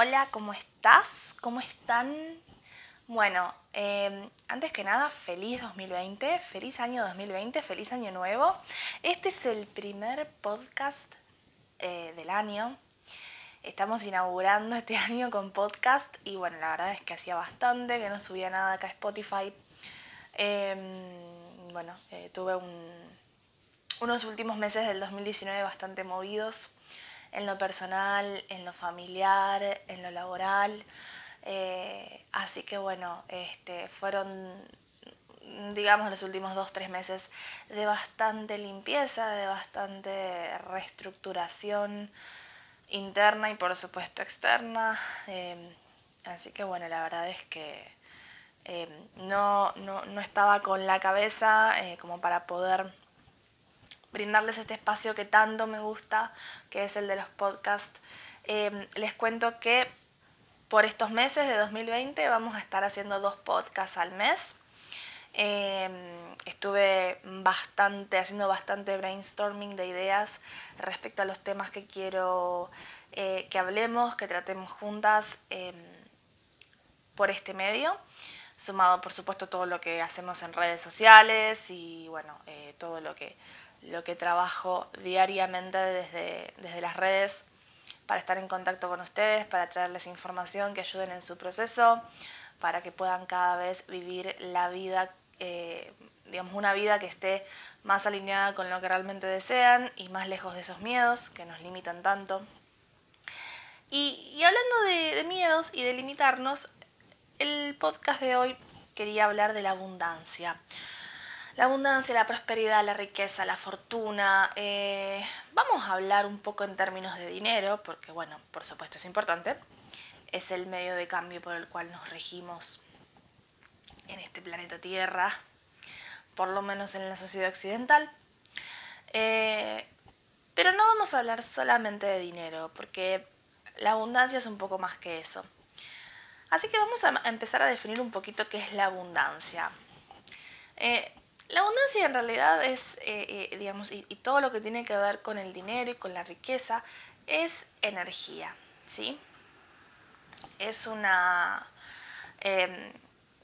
Hola, ¿cómo estás? ¿Cómo están? Bueno, em, antes que nada, feliz 2020, feliz año 2020, feliz año nuevo. Este es el primer podcast eh, del año. Estamos inaugurando este año con podcast y bueno, la verdad es que hacía bastante que no subía nada acá a Spotify. Em, bueno, eh, tuve unos últimos meses del 2019 bastante movidos en lo personal, en lo familiar, en lo laboral. Eh, así que bueno, este, fueron, digamos, los últimos dos, tres meses de bastante limpieza, de bastante reestructuración interna y por supuesto externa. Em, así que bueno, la verdad es que em, no, no, estaba con la cabeza eh, como para poder brindarles este espacio que tanto me gusta, que es el de los podcasts. Em, les cuento que por estos meses de 2020 vamos a estar haciendo dos podcasts al mes. Em, estuve bastante, haciendo bastante brainstorming de ideas respecto a los temas que quiero eh, que hablemos, que tratemos juntas em, por este medio, sumado por supuesto todo lo que hacemos en redes sociales y bueno, eh, todo lo que lo que trabajo diariamente desde, desde las redes para estar en contacto con ustedes, para traerles información que ayuden en su proceso, para que puedan cada vez vivir la vida, eh, digamos, una vida que esté más alineada con lo que realmente desean y más lejos de esos miedos que nos limitan tanto. Y, hablando de, de miedos y de limitarnos, el podcast de hoy quería hablar de la abundancia la abundancia, la prosperidad, la riqueza, la fortuna. Eh, vamos a hablar un poco en términos de dinero, porque bueno, por supuesto es importante. Es el medio de cambio por el cual nos regimos en este planeta Tierra, por lo menos en la sociedad occidental. Eh, pero no vamos a hablar solamente de dinero, porque la abundancia es un poco más que eso. Así que vamos a empezar a definir un poquito qué es la abundancia. Eh, la abundancia en realidad es, eh, eh, digamos, y, todo lo que tiene que ver con el dinero y con la riqueza es energía, ¿sí? Es una, em,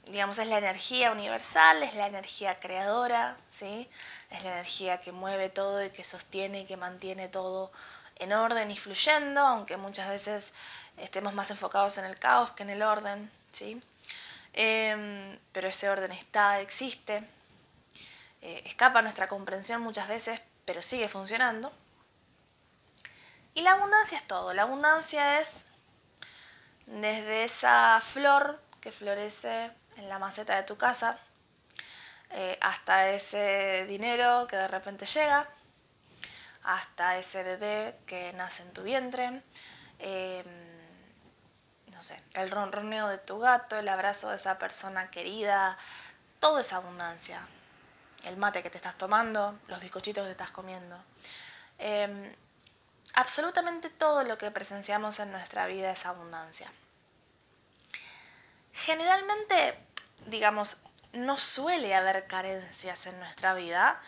digamos, es la energía universal, es la energía creadora, ¿sí? Es la energía que mueve todo y que sostiene y que mantiene todo en orden y fluyendo, aunque muchas veces estemos más enfocados en el caos que en el orden, ¿sí? Em, pero ese orden está, existe, eh, escapa nuestra comprensión muchas veces, pero sigue funcionando. Y la abundancia es todo. La abundancia es desde esa flor que florece en la maceta de tu casa, eh, hasta ese dinero que de repente llega, hasta ese bebé que nace en tu vientre, em, no sé, el ronroneo de tu gato, el abrazo de esa persona querida, todo es abundancia el mate que te estás tomando, los bizcochitos que te estás comiendo. Em, absolutamente todo lo que presenciamos en nuestra vida es abundancia. Generalmente, digamos, no suele haber carencias en nuestra vida.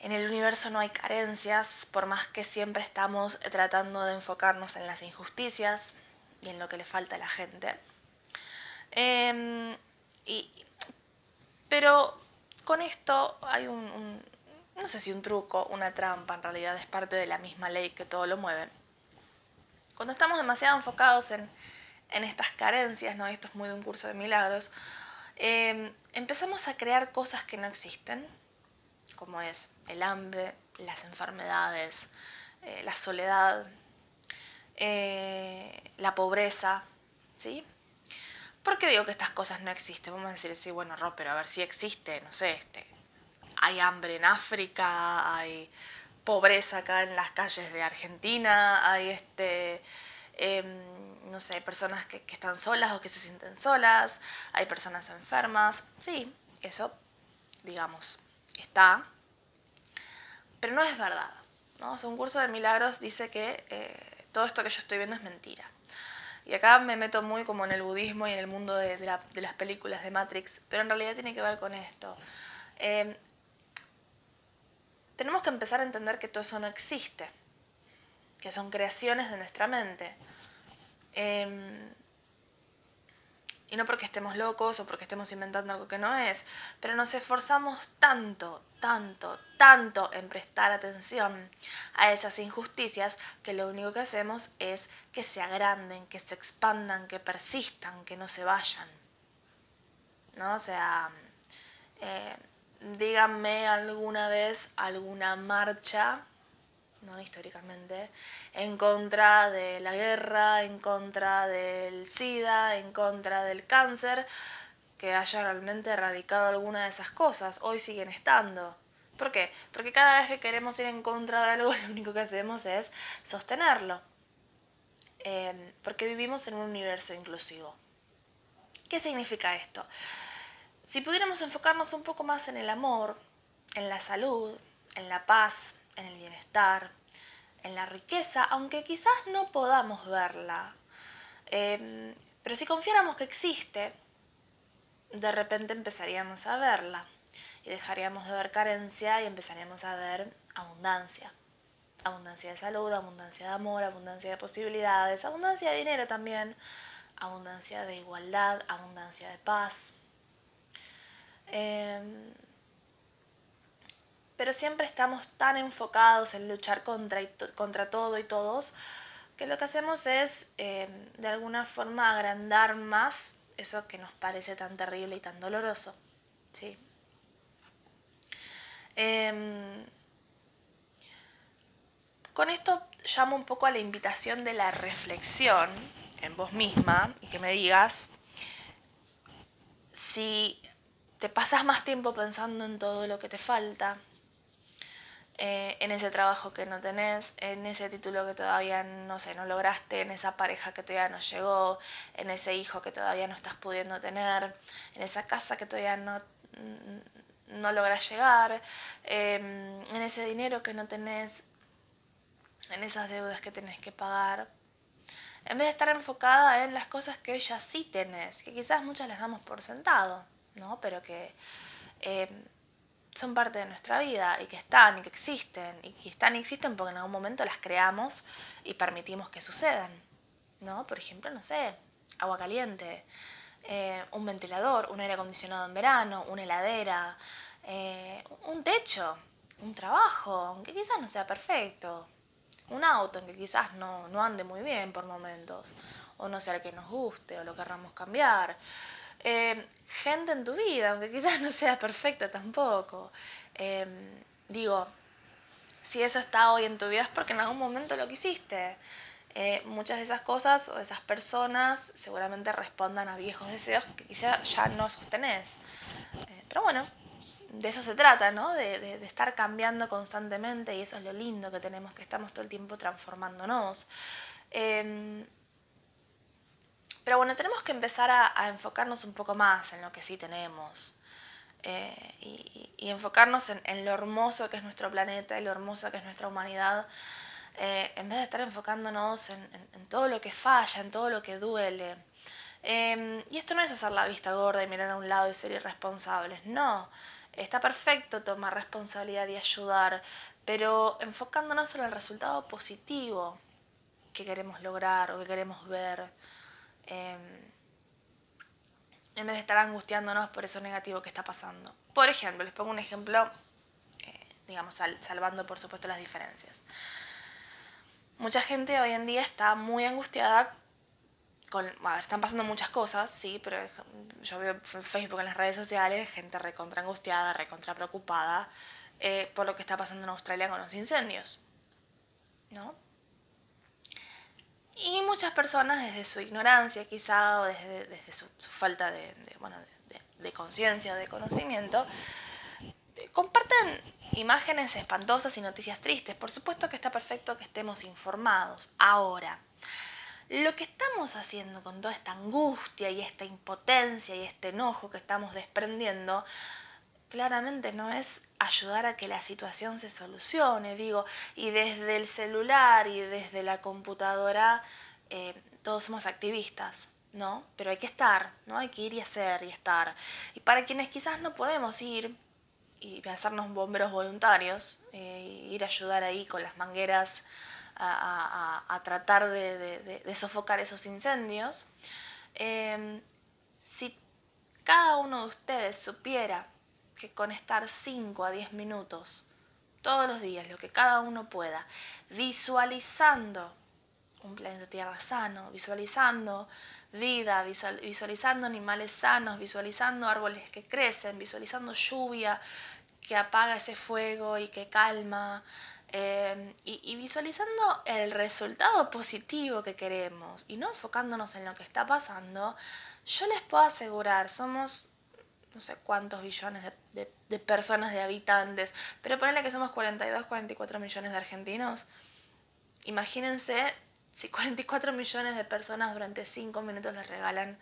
En el universo no hay carencias, por más que siempre estamos tratando de enfocarnos en las injusticias y en lo que le falta a la gente. Em, pero con esto hay un, no sé si un truco, una trampa, en realidad es parte de la misma ley que todo lo mueve. Cuando estamos demasiado enfocados en, estas carencias, ¿no? esto es muy de un curso de milagros, em, empezamos a crear cosas que no existen, como es el hambre, las enfermedades, eh, la soledad, eh, la pobreza, ¿sí? ¿Por qué digo que estas cosas no existen? Vamos a decir, sí, bueno, Ro, pero a ver si existe, no sé, este, hay hambre en África, hay pobreza acá en las calles de Argentina, hay este, em, no sé, personas que, están solas o que se sienten solas, hay personas enfermas, sí, eso, digamos, está, pero no es verdad. ¿no? un curso de milagros dice que eh, todo esto que yo estoy viendo es mentira. Y acá me meto muy como en el budismo y en el mundo de, las películas de Matrix, pero en realidad tiene que ver con esto. Em, tenemos que empezar a entender que todo eso no existe, que son creaciones de nuestra mente. Em, y no porque estemos locos o porque estemos inventando algo que no es, pero nos esforzamos tanto, tanto, tanto en prestar atención a esas injusticias que lo único que hacemos es que se agranden, que se expandan, que persistan, que no se vayan. ¿No? O sea, eh, díganme alguna vez alguna marcha ¿no? históricamente, en contra de la guerra, en contra del SIDA, en contra del cáncer, que haya realmente erradicado alguna de esas cosas. Hoy siguen estando. ¿Por qué? Porque cada vez que queremos ir en contra de algo, lo único que hacemos es sostenerlo. Em, porque vivimos en un universo inclusivo. ¿Qué significa esto? Si pudiéramos enfocarnos un poco más en el amor, en la salud, en la paz, en el bienestar, en la riqueza, aunque quizás no podamos verla. Em, pero si confiáramos que existe, de repente empezaríamos a verla y dejaríamos de ver carencia y empezaríamos a ver abundancia. Abundancia de salud, abundancia de amor, abundancia de posibilidades, abundancia de dinero también, abundancia de igualdad, abundancia de paz. Em, pero siempre estamos tan enfocados en luchar contra, contra todo y todos que lo que hacemos es em, de alguna forma agrandar más eso que nos parece tan terrible y tan doloroso. ¿sí? Em, con esto llamo un poco a la invitación de la reflexión en vos misma y que me digas si te pasas más tiempo pensando en todo lo que te falta, eh, en ese trabajo que no tenés, en ese título que todavía no sé, no lograste, en esa pareja que todavía no llegó, en ese hijo que todavía no estás pudiendo tener, en esa casa que todavía no, no logras llegar, em, en ese dinero que no tenés, en esas deudas que tenés que pagar. En vez de estar enfocada en las cosas que ya sí tenés, que quizás muchas las damos por sentado, ¿no? Pero que em, son parte de nuestra vida y que están y que existen y que están y existen porque en algún momento las creamos y permitimos que sucedan, ¿no? Por ejemplo, no sé, agua caliente, eh, un ventilador, un aire acondicionado en verano, una heladera, eh, un techo, un trabajo, aunque quizás no sea perfecto, un auto, aunque quizás no, no ande muy bien por momentos, o no sea el que nos guste o lo querramos cambiar. Em, gente en tu vida, aunque quizás no sea perfecta tampoco. Em, digo, si eso está hoy en tu vida es porque en algún momento lo quisiste. Eh, muchas de esas cosas o de esas personas seguramente respondan a viejos deseos que quizás ya no sostenés. Eh, pero bueno, de eso se trata, ¿no? De, de, estar cambiando constantemente y eso es lo lindo que tenemos, que estamos todo el tiempo transformándonos. Em, pero bueno, tenemos que empezar a, enfocarnos un poco más en lo que sí tenemos. Eh, y, enfocarnos en, lo hermoso que es nuestro planeta y lo hermoso que es nuestra humanidad, eh, en vez de estar enfocándonos en, todo lo que falla, en todo lo que duele. Em, y esto no es hacer la vista gorda y mirar a un lado y ser irresponsables, no. Está perfecto tomar responsabilidad y ayudar, pero enfocándonos en el resultado positivo que queremos lograr o que queremos ver. Em, en vez de estar angustiándonos por eso negativo que está pasando. Por ejemplo, les pongo un ejemplo, eh, digamos, salvando por supuesto las diferencias. Mucha gente hoy en día está muy angustiada con, ver, están pasando muchas cosas, sí, pero yo veo en Facebook, en las redes sociales, gente recontra angustiada, recontra preocupada eh, por lo que está pasando en Australia con los incendios, ¿no? Y muchas personas desde su ignorancia quizá o desde, su, falta de, bueno, de, conciencia o de conocimiento, comparten imágenes espantosas y noticias tristes. Por supuesto que está perfecto que estemos informados. Ahora, lo que estamos haciendo con toda esta angustia y esta impotencia y este enojo que estamos desprendiendo, claramente no es ayudar a que la situación se solucione, digo, y desde el celular y desde la computadora eh, todos somos activistas, ¿no? Pero hay que estar, ¿no? Hay que ir y hacer y estar. Y para quienes quizás no podemos ir y hacernos bomberos voluntarios, eh, ir a ayudar ahí con las mangueras a, tratar de, sofocar esos incendios. Em, si cada uno de ustedes supiera que con estar 5 a 10 minutos todos los días, lo que cada uno pueda, visualizando un planeta Tierra sano, visualizando vida, visualizando animales sanos, visualizando árboles que crecen, visualizando lluvia que apaga ese fuego y que calma, em, y, visualizando el resultado positivo que queremos y no enfocándonos en lo que está pasando, yo les puedo asegurar, somos no sé cuántos billones de, personas, de habitantes, pero ponerle que somos 42, 44 millones de argentinos. Imagínense si 44 millones de personas durante 5 minutos les regalan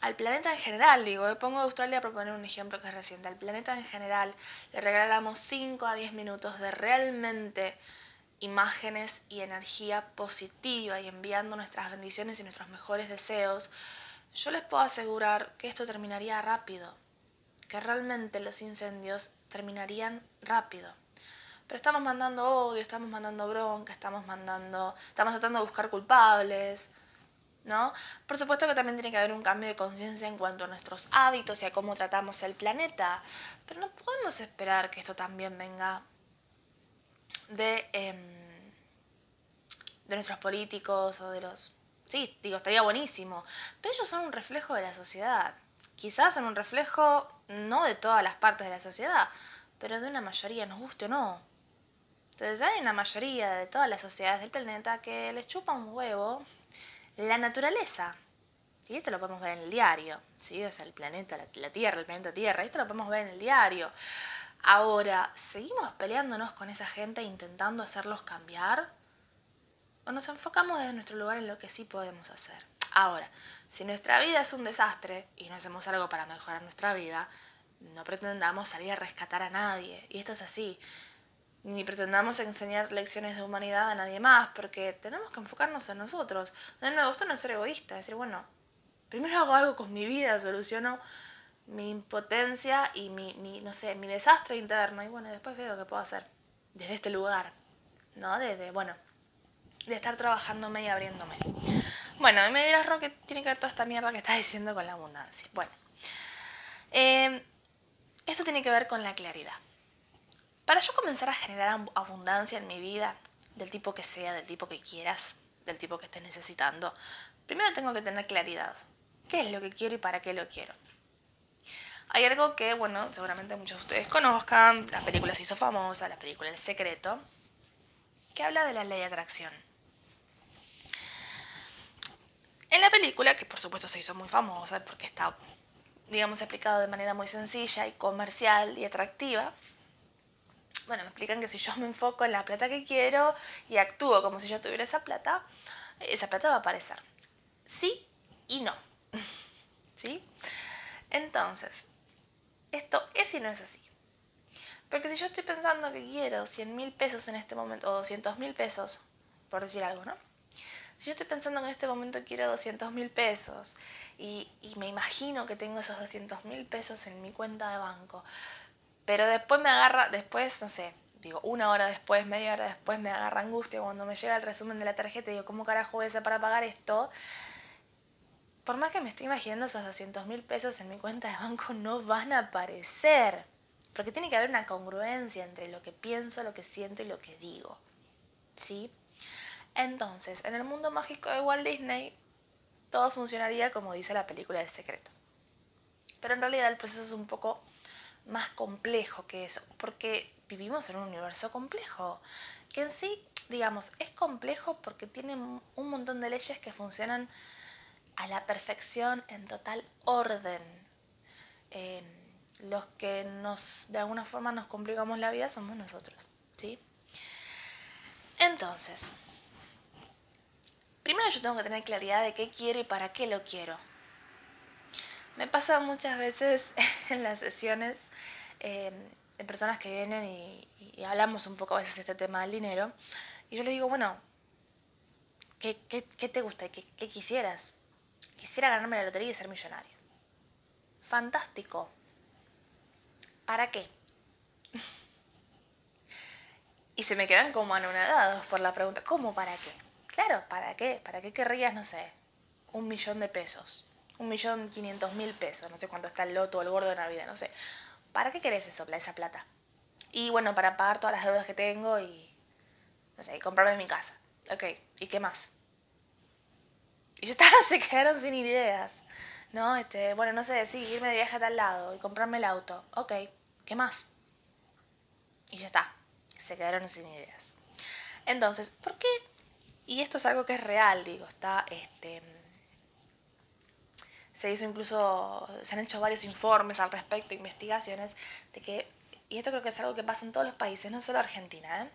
al planeta en general, digo, eh, pongo Australia a proponer un ejemplo que es reciente, al planeta en general le regalamos 5 a 10 minutos de realmente imágenes y energía positiva y enviando nuestras bendiciones y nuestros mejores deseos, yo les puedo asegurar que esto terminaría rápido, que realmente los incendios terminarían rápido. Pero estamos mandando odio, estamos mandando bronca, estamos mandando, estamos tratando de buscar culpables, ¿no? Por supuesto que también tiene que haber un cambio de conciencia en cuanto a nuestros hábitos y a cómo tratamos el planeta, pero no podemos esperar que esto también venga de, em, de nuestros políticos o de los Sí, digo, estaría buenísimo. Pero ellos son un reflejo de la sociedad. Quizás son un reflejo no de todas las partes de la sociedad, pero de una mayoría, nos guste o no. Entonces hay una mayoría de todas las sociedades del planeta que les chupa un huevo la naturaleza. Y esto lo podemos ver en el diario, ¿sí? O sea, el planeta, la, la Tierra, el planeta Tierra, esto lo podemos ver en el diario. Ahora, ¿seguimos peleándonos con esa gente intentando hacerlos cambiar? O nos enfocamos desde nuestro lugar en lo que sí podemos hacer. Ahora, si nuestra vida es un desastre y no hacemos algo para mejorar nuestra vida, no pretendamos salir a rescatar a nadie. Y esto es así. Ni pretendamos enseñar lecciones de humanidad a nadie más, porque tenemos que enfocarnos en nosotros. De nuevo, esto no es ser egoísta, es decir, bueno, primero hago algo con mi vida, soluciono mi impotencia y mi, mi, no sé, mi desastre interno, y bueno, después veo qué puedo hacer desde este lugar, ¿no? Desde, bueno, de estar trabajándome y abriéndome. Bueno, me dirás, Ro, que tiene que ver toda esta mierda que estás diciendo con la abundancia. Bueno, em, esto tiene que ver con la claridad. Para yo comenzar a generar abundancia en mi vida, del tipo que sea, del tipo que quieras, del tipo que estés necesitando, primero tengo que tener claridad. ¿Qué es lo que quiero y para qué lo quiero? Hay algo que, bueno, seguramente muchos de ustedes conozcan, la película se hizo famosa, la película El Secreto, que habla de la ley de atracción. En la película, que por supuesto se hizo muy famosa porque está, digamos, explicado de manera muy sencilla y comercial y atractiva, bueno, me explican que si yo me enfoco en la plata que quiero y actúo como si yo tuviera esa plata, esa plata va a aparecer. Sí y no. ¿Sí? Entonces, esto es y no es así. Porque si yo estoy pensando que quiero 100 mil pesos en este momento, o 200 mil pesos, por decir algo, ¿no? Si yo estoy pensando en este momento quiero 200 mil pesos y, me imagino que tengo esos 200 mil pesos en mi cuenta de banco, pero después me agarra, después, no sé, digo, una hora después, media hora después me agarra angustia cuando me llega el resumen de la tarjeta y digo, ¿cómo carajo voy a hacer para pagar esto? Por más que me estoy imaginando esos 200 mil pesos en mi cuenta de banco, no van a aparecer. Porque tiene que haber una congruencia entre lo que pienso, lo que siento y lo que digo. ¿Sí? Entonces, en el mundo mágico de Walt Disney, todo funcionaría como dice la película del secreto. Pero en realidad el proceso es un poco más complejo que eso, porque vivimos en un universo complejo, que en sí, digamos, es complejo porque tiene un montón de leyes que funcionan a la perfección, en total orden. Eh, los que nos, de alguna forma nos complicamos la vida somos nosotros, ¿sí? Entonces, Primero yo tengo que tener claridad de qué quiero y para qué lo quiero. Me pasa muchas veces en las sesiones eh, de personas que vienen y, hablamos un poco a veces este tema del dinero. Y yo les digo, bueno, ¿qué, te gusta? ¿Qué, ¿Qué quisieras? Quisiera ganarme la lotería y ser millonario. Fantástico. ¿Para qué? Y se me quedan como anonadados por la pregunta, ¿cómo para qué? Claro, ¿para qué? ¿Para qué querrías, no sé, un millón de pesos? Un millón quinientos mil pesos, no sé cuánto está el loto o el gordo de Navidad, no sé. ¿Para qué querés eso, esa plata? Y bueno, para pagar todas las deudas que tengo y, no sé, y comprarme mi casa. Ok, ¿y qué más? Y yo estaba, se quedaron sin ideas. ¿No? Este, bueno, no sé, sí, irme de viaje a tal lado y comprarme el auto. Ok, ¿qué más? Y ya está. Se quedaron sin ideas. Entonces, ¿por qué? Y esto es algo que es real, digo, está, este, se hizo incluso, se han hecho varios informes al respecto, investigaciones, de que, y esto creo que es algo que pasa en todos los países, no solo Argentina, ¿eh?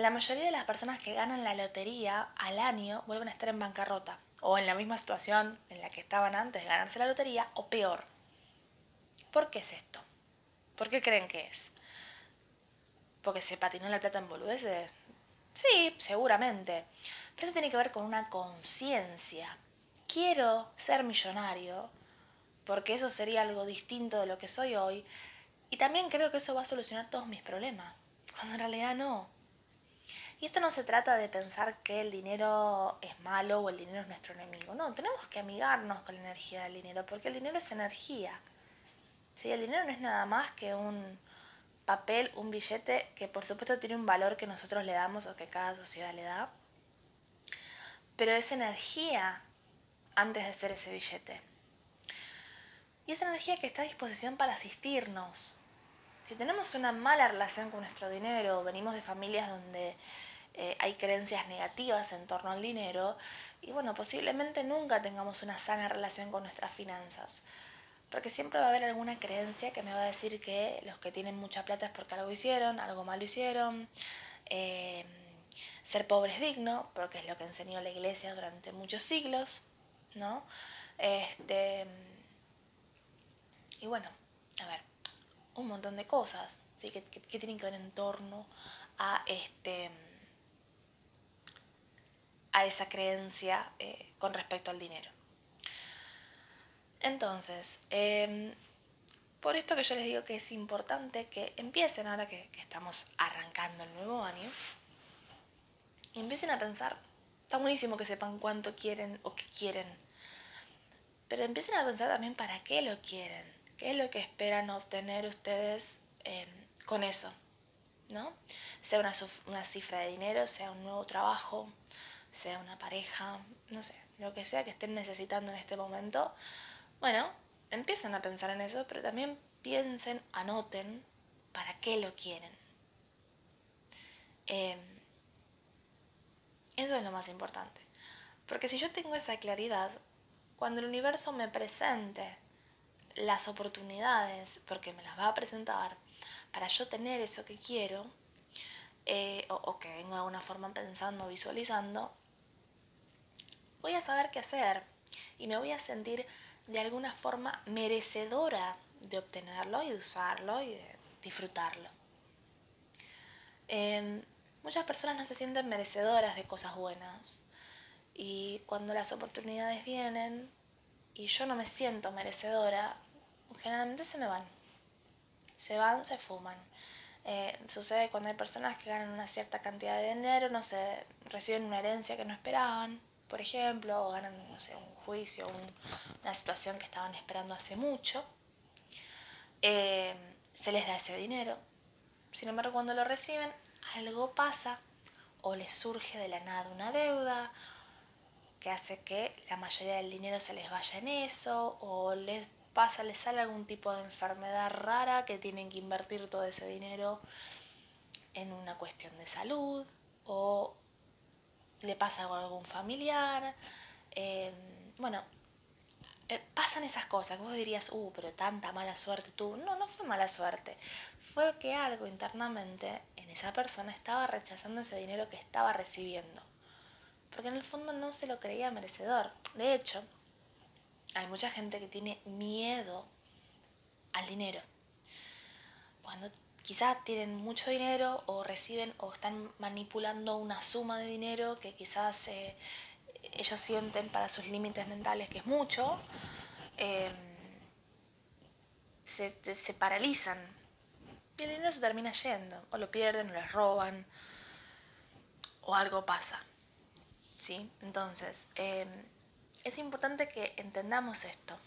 la mayoría de las personas que ganan la lotería al año vuelven a estar en bancarrota o en la misma situación en la que estaban antes de ganarse la lotería o peor. ¿Por qué es esto? ¿Por qué creen que es? ¿Porque se patinó la plata en boludeces? Sí, seguramente. Pero eso tiene que ver con una conciencia. Quiero ser millonario porque eso sería algo distinto de lo que soy hoy. Y también creo que eso va a solucionar todos mis problemas. Cuando en realidad no. Y esto no se trata de pensar que el dinero es malo o el dinero es nuestro enemigo. No, tenemos que amigarnos con la energía del dinero, porque el dinero es energía. ¿Sí? El dinero no es nada más que un papel, un billete que por supuesto tiene un valor que nosotros le damos o que cada sociedad le da. Pero es energía antes de ser ese billete. Y es energía que está a disposición para asistirnos. Si tenemos una mala relación con nuestro dinero, venimos de familias donde eh, hay creencias negativas en torno al dinero y bueno, posiblemente nunca tengamos una sana relación con nuestras finanzas. Porque siempre va a haber alguna creencia que me va a decir que los que tienen mucha plata es porque algo hicieron, algo malo hicieron. Eh, ser pobre es digno, porque es lo que enseñó la iglesia durante muchos siglos, ¿no? Este, y bueno, a ver, un montón de cosas ¿sí? que, que tienen que ver en torno a este a esa creencia eh, con respecto al dinero. Entonces, em, por esto que yo les digo que es importante que empiecen ahora que, estamos arrancando el nuevo año, empiecen a pensar, está buenísimo que sepan cuánto quieren o qué quieren, pero empiecen a pensar también para qué lo quieren, qué es lo que esperan obtener ustedes em, con eso, ¿no? Sea una, una cifra de dinero, sea un nuevo trabajo, sea una pareja, no sé, lo que sea que estén necesitando en este momento, bueno, empiecen a pensar en eso, pero también piensen, anoten para qué lo quieren. Em, eso es lo más importante. Porque si yo tengo esa claridad, cuando el universo me presente las oportunidades, porque me las va a presentar, para yo tener eso que quiero, eh, o, o, que vengo de alguna forma pensando, visualizando, voy a saber qué hacer y me voy a sentir de alguna forma merecedora de obtenerlo y de usarlo y de disfrutarlo. Em, muchas personas no se sienten merecedoras de cosas buenas y cuando las oportunidades vienen y yo no me siento merecedora, generalmente se me van. Se van, se fuman. Eh, sucede cuando hay personas que ganan una cierta cantidad de dinero, no sé, reciben una herencia que no esperaban por ejemplo, o ganan, un juicio, una situación que estaban esperando hace mucho, eh, se les da ese dinero. Sin embargo, cuando lo reciben, algo pasa o les surge de la nada una deuda que hace que la mayoría del dinero se les vaya en eso o les pasa, les sale algún tipo de enfermedad rara que tienen que invertir todo ese dinero en una cuestión de salud o le pasa algo a algún familiar. Em, bueno, eh, pasan esas cosas vos dirías, uh, pero tanta mala suerte tú. No, no fue mala suerte. Fue que algo internamente en esa persona estaba rechazando ese dinero que estaba recibiendo. Porque en el fondo no se lo creía merecedor. De hecho, hay mucha gente que tiene miedo al dinero. Cuando quizás tienen mucho dinero o reciben o están manipulando una suma de dinero que quizás eh, ellos sienten para sus límites mentales que es mucho, em, se, paralizan. Y el dinero se termina yendo, o lo pierden, o les roban, o algo pasa. ¿Sí? Entonces, em, es importante que entendamos esto.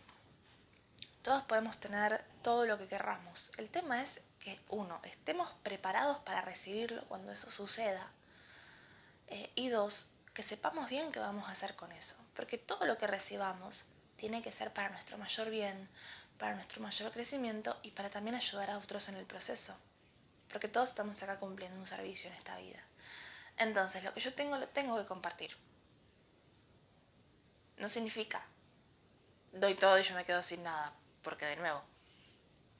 Todos podemos tener todo lo que querramos. El tema es que, uno, estemos preparados para recibirlo cuando eso suceda. Eh, y dos, que sepamos bien qué vamos a hacer con eso. Porque todo lo que recibamos tiene que ser para nuestro mayor bien, para nuestro mayor crecimiento y para también ayudar a otros en el proceso. Porque todos estamos acá cumpliendo un servicio en esta vida. Entonces, lo que yo tengo lo tengo que compartir. No significa doy todo y yo me quedo sin nada, porque de nuevo,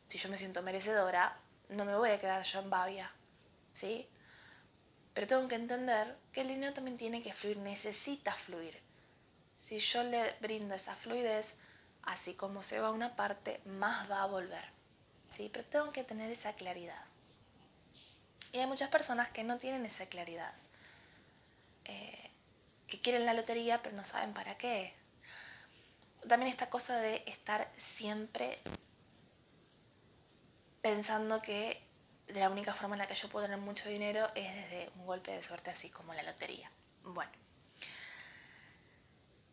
si yo me siento merecedora, no me voy a quedar yo en babia, ¿sí? Pero tengo que entender que el dinero también tiene que fluir, necesita fluir. Si yo le brindo esa fluidez, así como se va una parte, más va a volver. ¿sí? Pero tengo que tener esa claridad. Y hay muchas personas que no tienen esa claridad. Eh, que quieren la lotería pero no saben para qué. También esta cosa de estar siempre pensando que la única forma en la que yo puedo tener mucho dinero es desde un golpe de suerte así como la lotería. Bueno.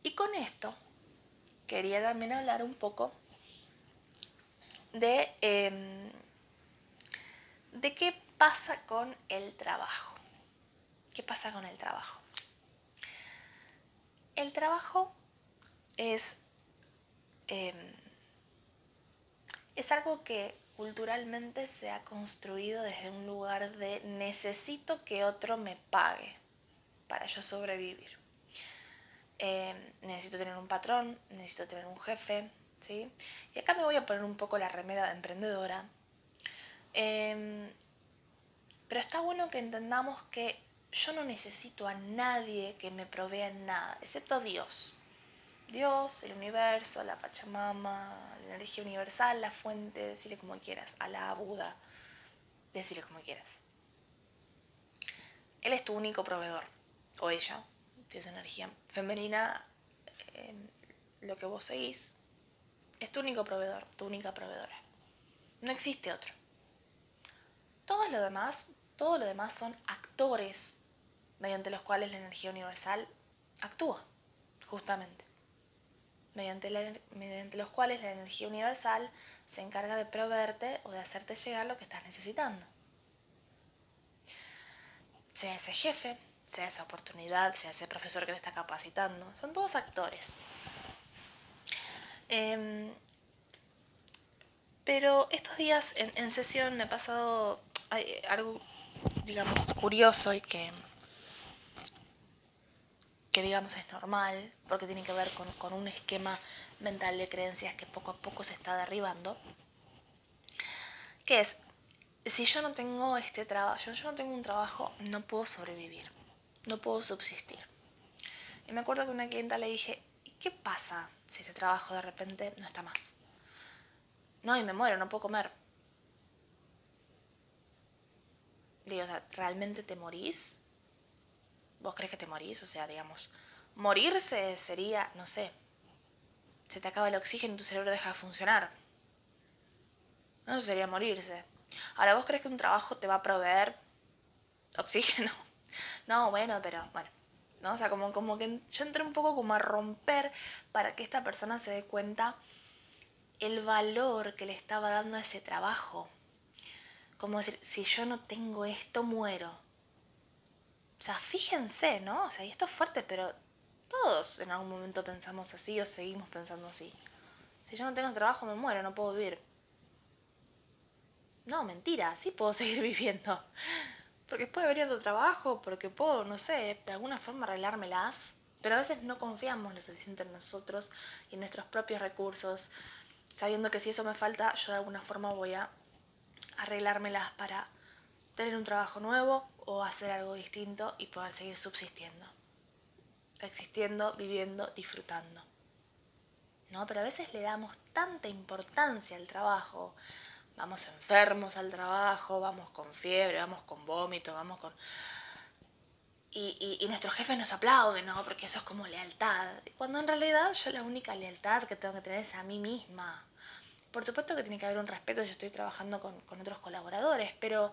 Y con esto quería también hablar un poco de, em, de qué pasa con el trabajo. ¿Qué pasa con el trabajo? El trabajo es, em, es algo que culturalmente se ha construido desde un lugar de necesito que otro me pague para yo sobrevivir. Em, necesito tener un patrón, necesito tener un jefe, ¿sí? Y acá me voy a poner un poco la remera de emprendedora. Em, pero está bueno que entendamos que yo no necesito a nadie que me provea nada, excepto Dios. Dios, el universo, la Pachamama, la energía universal, la fuente, decirle como quieras, a la Buda, decirle como quieras. Él es tu único proveedor, o ella, esa energía femenina, lo que vos seguís, es tu único proveedor, tu única proveedora. No existe otro. Todo lo demás, todo lo demás son actores mediante los cuales la energía universal actúa, justamente. Mediante, los cuales la energía universal se encarga de proveerte o de hacerte llegar lo que estás necesitando. Sea ese jefe, sea esa oportunidad, sea ese profesor que te está capacitando. Son todos actores. Em, pero estos días en, sesión me ha pasado algo, digamos, curioso y que, que digamos es normal, porque tiene que ver con, con un esquema mental de creencias que poco a poco se está derribando, que es, si yo no tengo este trabajo, yo no tengo un trabajo, no puedo sobrevivir no puedo subsistir. Y me acuerdo que una clienta le dije, ¿qué pasa si ese trabajo de repente no está más? No, y me muero, no puedo comer. Digo, o sea, ¿realmente te morís? ¿Vos crees que te morís? O sea, digamos, morirse sería, no sé, se te acaba el oxígeno y tu cerebro deja de funcionar. No, eso sería morirse. Ahora, ¿vos crees que un trabajo te va a proveer oxígeno? No, bueno, pero bueno. ¿no? O sea, como, como que yo entré un poco como a romper para que esta persona se dé cuenta el valor que le estaba dando a ese trabajo. Como decir, si yo no tengo esto, muero. O sea, fíjense, ¿no? O sea, y esto es fuerte, pero todos en algún momento pensamos así o seguimos pensando así. Si yo no tengo trabajo, me muero, no puedo vivir. No, mentira, sí puedo seguir viviendo porque puede venir otro trabajo, porque puedo, no sé, de alguna forma arreglármelas, pero a veces no confiamos lo suficiente en nosotros y en nuestros propios recursos, sabiendo que si eso me falta, yo de alguna forma voy a arreglármelas para tener un trabajo nuevo o hacer algo distinto y poder seguir subsistiendo, existiendo, viviendo, disfrutando. ¿No? Pero a veces le damos tanta importancia al trabajo, vamos enfermos al trabajo, vamos con fiebre, vamos con vómito, vamos con... Y, y, nuestros jefes nos aplauden, ¿no? Porque eso es como lealtad. Cuando en realidad yo la única lealtad que tengo que tener es a mí misma. Por supuesto que tiene que haber un respeto, yo estoy trabajando con, con otros colaboradores, pero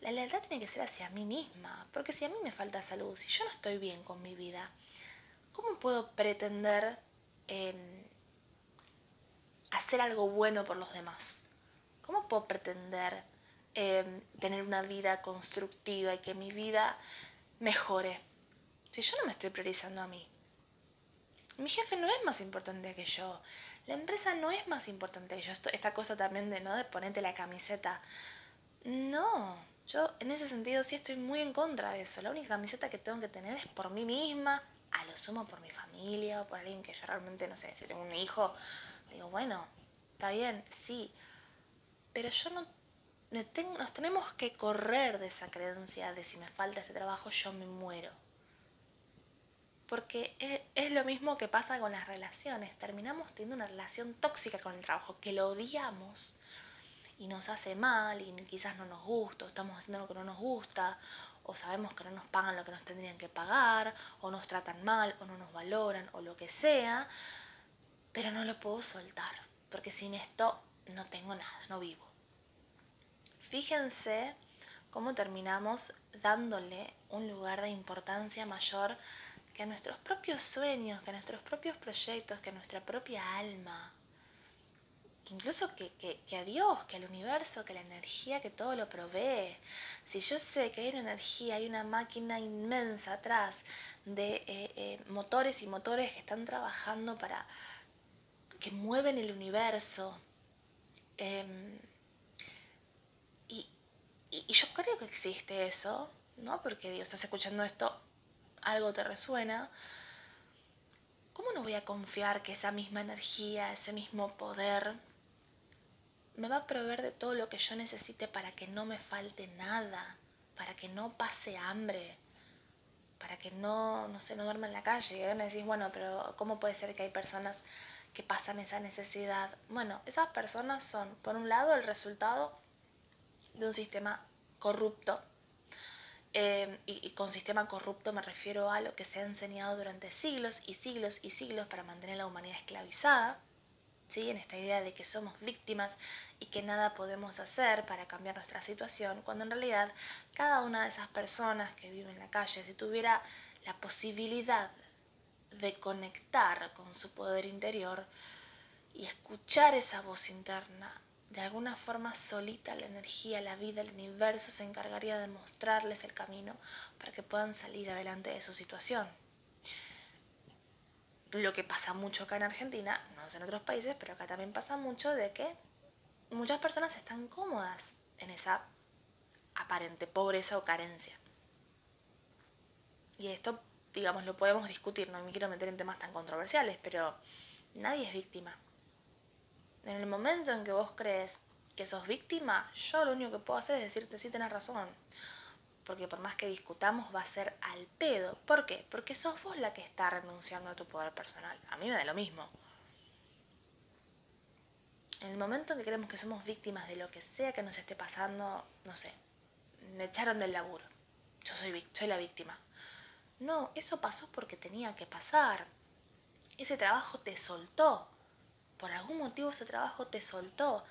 la lealtad tiene que ser hacia mí misma, porque si a mí me falta salud, si yo no estoy bien con mi vida, ¿cómo puedo pretender em, hacer algo bueno por los demás? ¿Cómo puedo pretender em, tener una vida constructiva y que mi vida mejore si yo no me estoy priorizando a mí? Mi jefe no es más importante que yo. La empresa no es más importante que yo. esta cosa también de, ¿no? de ponerte la camiseta. No, yo en ese sentido sí estoy muy en contra de eso. La única camiseta que tengo que tener es por mí misma, a lo sumo por mi familia o por alguien que yo realmente no sé, si tengo un hijo, digo, bueno, está bien, sí. Pero yo no nos tenemos que correr de esa creencia de si me falta ese trabajo yo me muero. Porque es, es, lo mismo que pasa con las relaciones. Terminamos teniendo una relación tóxica con el trabajo, que lo odiamos y nos hace mal y quizás no nos gusta, o estamos haciendo lo que no nos gusta, o sabemos que no nos pagan lo que nos tendrían que pagar, o nos tratan mal, o no nos valoran, o lo que sea, pero no lo puedo soltar, porque sin esto no tengo nada, no vivo. Fíjense cómo terminamos dándole un lugar de importancia mayor que a nuestros propios sueños, que a nuestros propios proyectos, que a nuestra propia alma incluso que, que, a Dios, que al universo, que la energía que todo lo provee. Si yo sé que hay una energía, hay una máquina inmensa atrás de eh, eh, motores y motores que están trabajando para que mueven el universo. Em, y, y, yo creo que existe eso, ¿no? Porque Dios, estás escuchando esto, algo te resuena. ¿Cómo no voy a confiar que esa misma energía, ese mismo poder, me va a proveer de todo lo que yo necesite para que no me falte nada, para que no pase hambre, para que no, no sé, no duerma en la calle. Y me decís, bueno, pero ¿cómo puede ser que hay personas que pasan esa necesidad? Bueno, esas personas son, por un lado, el resultado de un sistema corrupto. Eh, y, con sistema corrupto me refiero a lo que se ha enseñado durante siglos y siglos y siglos para mantener la humanidad esclavizada en esta idea de que somos víctimas y que nada podemos hacer para cambiar nuestra situación, cuando en realidad cada una de esas personas que viven en la calle, si tuviera la posibilidad de conectar con su poder interior y escuchar esa voz interna, de alguna forma solita la energía, la vida, el universo se encargaría de mostrarles el camino para que puedan salir adelante de su situación lo que pasa mucho acá en Argentina, no sé en otros países, pero acá también pasa mucho de que muchas personas están cómodas en esa aparente pobreza o carencia. Y esto, digamos, lo podemos discutir, no me quiero meter en temas tan controversiales, pero nadie es víctima. En el momento en que vos crees que sos víctima, yo lo único que puedo hacer es decirte sí tenés razón porque por más que discutamos va a ser al pedo. ¿Por qué? Porque sos vos la que está renunciando a tu poder personal. A mí me da lo mismo. En el momento en que creemos que somos víctimas de lo que sea que nos esté pasando, no sé, me echaron del laburo. Yo soy, soy la víctima. No, eso pasó porque tenía que pasar. Ese trabajo te soltó. Por algún motivo ese trabajo te soltó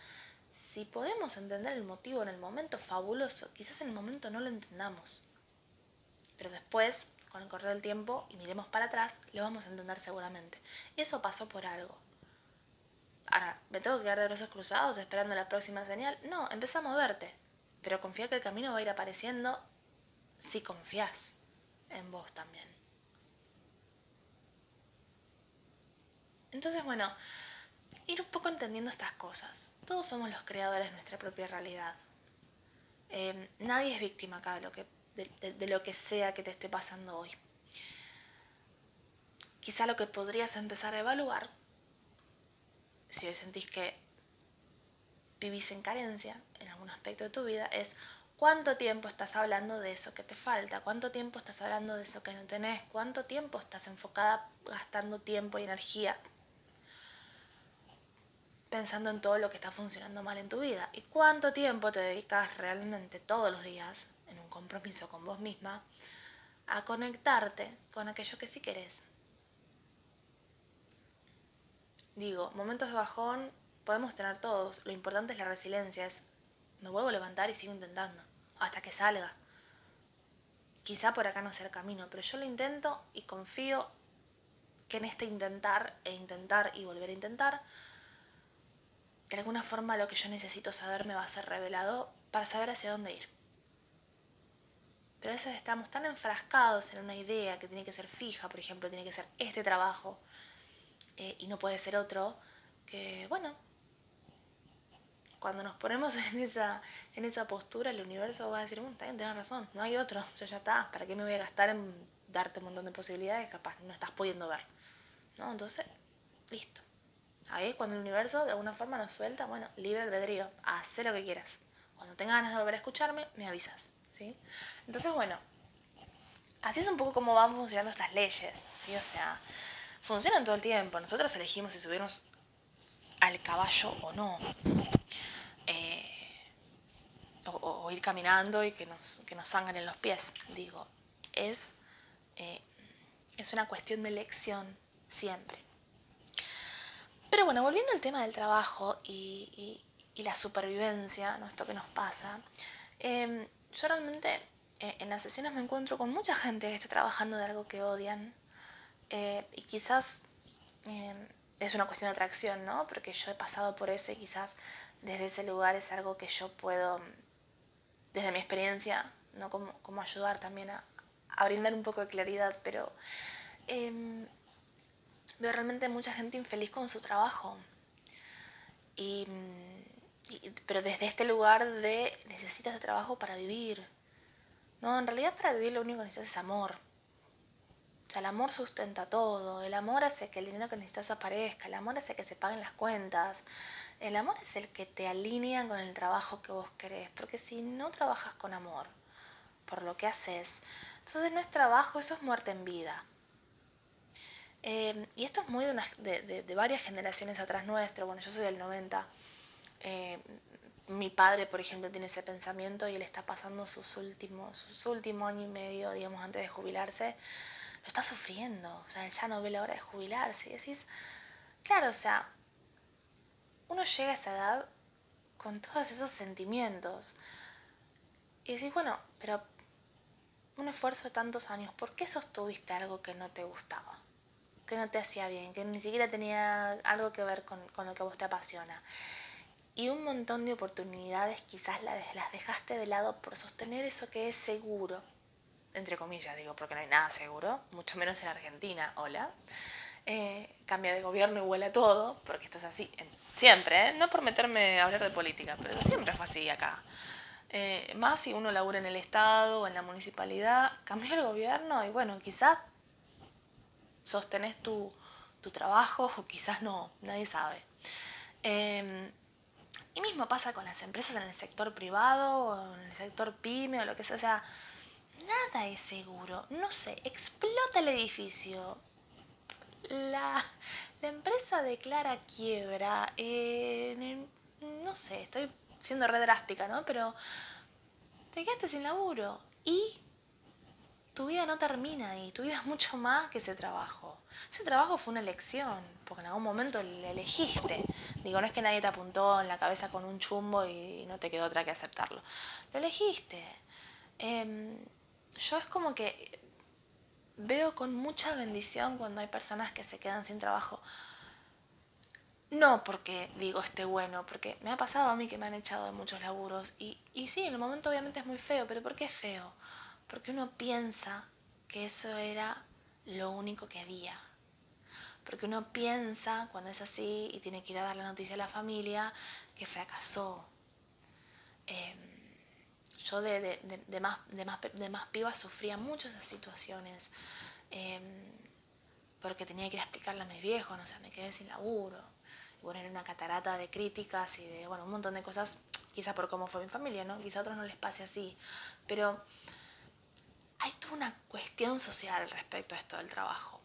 si podemos entender el motivo en el momento, fabuloso. Quizás en el momento no lo entendamos. Pero después, con el correr del tiempo y miremos para atrás, lo vamos a entender seguramente. Eso pasó por algo. Ahora, ¿me tengo que quedar de brazos cruzados esperando la próxima señal? No, empieza a moverte. Pero confía que el camino va a ir apareciendo si confías en vos también. Entonces, bueno, ir un poco entendiendo estas cosas. Todos somos los creadores de nuestra propia realidad. Em, nadie es víctima acá de lo, que, de, lo que sea que te esté pasando hoy. Quizá lo que podrías empezar a evaluar, si hoy sentís que vivís en carencia en algún aspecto de tu vida, es cuánto tiempo estás hablando de eso que te falta, cuánto tiempo estás hablando de eso que no tenés, cuánto tiempo estás enfocada gastando tiempo y energía pensando en todo lo que está funcionando mal en tu vida. ¿Y cuánto tiempo te dedicas realmente todos los días, en un compromiso con vos misma, a conectarte con aquello que sí querés? Digo, momentos de bajón podemos tener todos. Lo importante es la resiliencia, es me vuelvo a levantar y sigo intentando, hasta que salga. Quizá por acá no sea el camino, pero yo lo intento y confío que en este intentar e intentar y volver a intentar, de alguna forma lo que yo necesito saber me va a ser revelado para saber hacia dónde ir. Pero a veces estamos tan enfrascados en una idea que tiene que ser fija, por ejemplo, tiene que ser este trabajo eh, y no puede ser otro, que bueno, cuando nos ponemos en esa, en esa postura, el universo va a decir, bueno, bien, tenés razón, no hay otro, yo ya está, ¿para qué me voy a gastar en darte un montón de posibilidades? Capaz no estás pudiendo ver. ¿No? Entonces, listo. Ahí es cuando el universo de alguna forma nos suelta, bueno, libre albedrío, haz lo que quieras. Cuando tengas ganas de volver a escucharme, me avisas. ¿sí? Entonces, bueno, así es un poco como van funcionando estas leyes, ¿sí? O sea, funcionan todo el tiempo. Nosotros elegimos si subirnos al caballo o no. Eh, o, ir caminando y que nos, que nos sangren los pies. Digo, es, eh, es una cuestión de elección siempre. Pero bueno, volviendo al tema del trabajo y, la supervivencia, ¿no? esto que nos pasa, em, yo realmente eh, en las sesiones me encuentro con mucha gente que está trabajando de algo que odian y quizás em, es una cuestión de atracción, ¿no? Porque yo he pasado por eso y quizás desde ese lugar es algo que yo puedo, desde mi experiencia, ¿no? Como, ayudar también a, brindar un poco de claridad, pero em, veo realmente mucha gente infeliz con su trabajo. Y, pero desde este lugar de necesitas de trabajo para vivir. No, en realidad para vivir lo único que necesitas es amor. O sea, el amor sustenta todo, el amor hace que el dinero que necesitas aparezca, el amor hace que se paguen las cuentas, el amor es el que te alinea con el trabajo que vos querés, porque si no trabajas con amor por lo que haces, entonces no es trabajo, eso es muerte en vida. Eh, y esto es muy de, varias generaciones atrás nuestro, bueno, yo soy del 90, eh, mi padre, por ejemplo, tiene ese pensamiento y él está pasando sus últimos, sus últimos año y medio, digamos, antes de jubilarse, lo está sufriendo, o sea, ya no ve la hora de jubilarse. Y decís, claro, o sea, uno llega a esa edad con todos esos sentimientos. Y decís, bueno, pero un esfuerzo de tantos años, ¿por qué sostuviste algo que no te gustaba? Que no te hacía bien, que ni siquiera tenía algo que ver con, lo que a vos te apasiona. Y un montón de oportunidades quizás las, dejaste de lado por sostener eso que es seguro, entre comillas digo, porque no hay nada seguro, mucho menos en Argentina, hola. Eh, cambia de gobierno y huele todo, porque esto es así, siempre, ¿eh? no por meterme a hablar de política, pero siempre es así acá. Eh, más si uno labura en el Estado o en la municipalidad, cambia el gobierno y bueno, quizás sostenés tu, tu trabajo o quizás no, nadie sabe. Em, y mismo pasa con las empresas en el sector privado o en el sector pyme o lo que sea. O sea, nada es seguro. No sé, explota el edificio. La, empresa declara quiebra. Eh, no sé, estoy siendo re drástica, ¿no? Pero te quedaste sin laburo. Y tu vida no termina ahí. Tu vida es mucho más que ese trabajo. Ese trabajo fue una elección, porque en algún momento le elegiste. Digo, no es que nadie te apuntó en la cabeza con un chumbo y no te quedó otra que aceptarlo. Lo elegiste. Eh, yo es como que veo con mucha bendición cuando hay personas que se quedan sin trabajo. No porque digo esté bueno, porque me ha pasado a mí que me han echado de muchos laburos. Y, y sí, en el momento obviamente es muy feo, pero ¿por qué es feo? Porque uno piensa que eso era lo único que había. Porque uno piensa, cuando es así y tiene que ir a dar la noticia a la familia, que fracasó. Eh, yo de, más, de, más, de piba sufría mucho esas situaciones. Em, porque tenía que ir a explicarle a mis viejos, no sé, me quedé sin laburo. Y bueno, era una catarata de críticas y de, bueno, un montón de cosas, quizá por cómo fue mi familia, ¿no? Quizá a otros no les pase así. Pero hay toda una cuestión social respecto a esto del trabajo.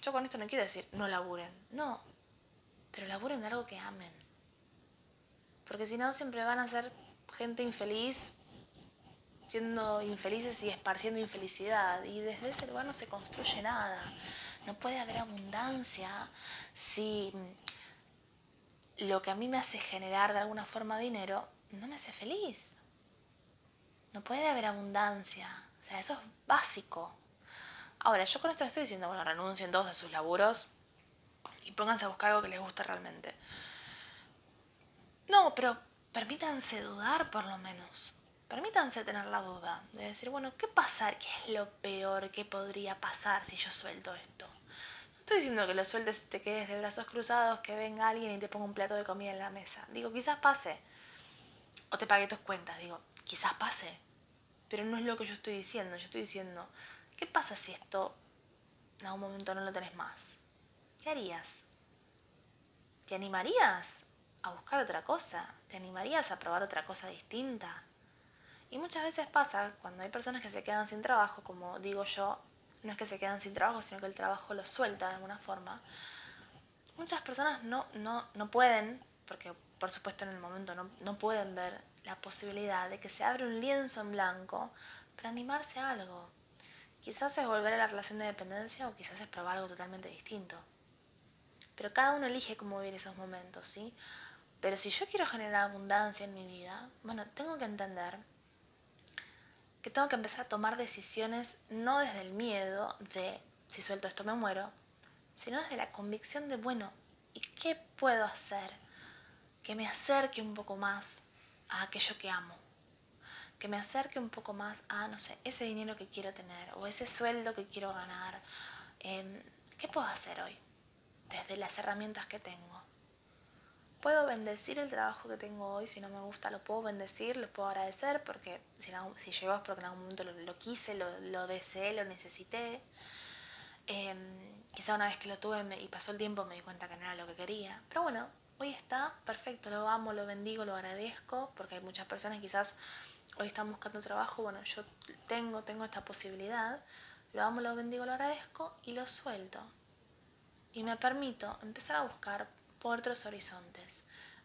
Yo con esto no quiero decir no laburen, no, pero laburen de algo que amen. Porque si no, siempre van a ser gente infeliz siendo infelices y esparciendo infelicidad. Y desde ese lugar no se construye nada. No puede haber abundancia si lo que a mí me hace generar de alguna forma dinero no me hace feliz. No puede haber abundancia. Sea, eso es básico. Ahora, yo con esto estoy diciendo, bueno, renuncien todos a sus laburos y pónganse a buscar algo que les guste realmente. No, pero permítanse dudar por lo menos. Permítanse tener la duda de decir, bueno, ¿qué pasa? ¿Qué es lo peor que podría pasar si yo suelto esto? No estoy diciendo que lo sueltes y te quedes de brazos cruzados, que venga alguien y te ponga un plato de comida en la mesa. Digo, quizás pase. O te pague tus cuentas. Digo, quizás pase. Pero no es lo que yo estoy diciendo. Yo estoy diciendo, ¿qué pasa si esto en algún momento no lo tenés más? ¿Qué harías? ¿Te animarías a buscar otra cosa? ¿Te animarías a probar otra cosa distinta? Y muchas veces pasa cuando hay personas que se quedan sin trabajo, como digo yo, no es que se quedan sin trabajo, sino que el trabajo los suelta de alguna forma. Muchas personas no, no, no pueden, porque por supuesto en el momento no, no pueden ver la posibilidad de que se abra un lienzo en blanco para animarse a algo. Quizás es volver a la relación de dependencia o quizás es probar algo totalmente distinto. Pero cada uno elige cómo vivir esos momentos, ¿sí? Pero si yo quiero generar abundancia en mi vida, bueno, tengo que entender que tengo que empezar a tomar decisiones no desde el miedo de si suelto esto me muero, sino desde la convicción de, bueno, ¿y qué puedo hacer que me acerque un poco más a aquello que amo? Que me acerque un poco más a, no sé, ese dinero que quiero tener o ese sueldo que quiero ganar. Em, ¿Qué puedo hacer hoy? Desde las herramientas que tengo. Puedo bendecir el trabajo que tengo hoy, si no me gusta lo puedo bendecir, lo puedo agradecer, porque si, si llegó es porque en algún momento lo, quise, lo, deseé, lo necesité. Em, quizá una vez que lo tuve y pasó el tiempo me di cuenta que no era lo que quería. Pero bueno, hoy está, perfecto, lo amo, lo bendigo, lo agradezco, porque hay muchas personas quizás hoy están buscando trabajo, bueno, yo tengo, tengo esta posibilidad, lo amo, lo bendigo, lo agradezco y lo suelto. Y me permito empezar a buscar por otros horizontes.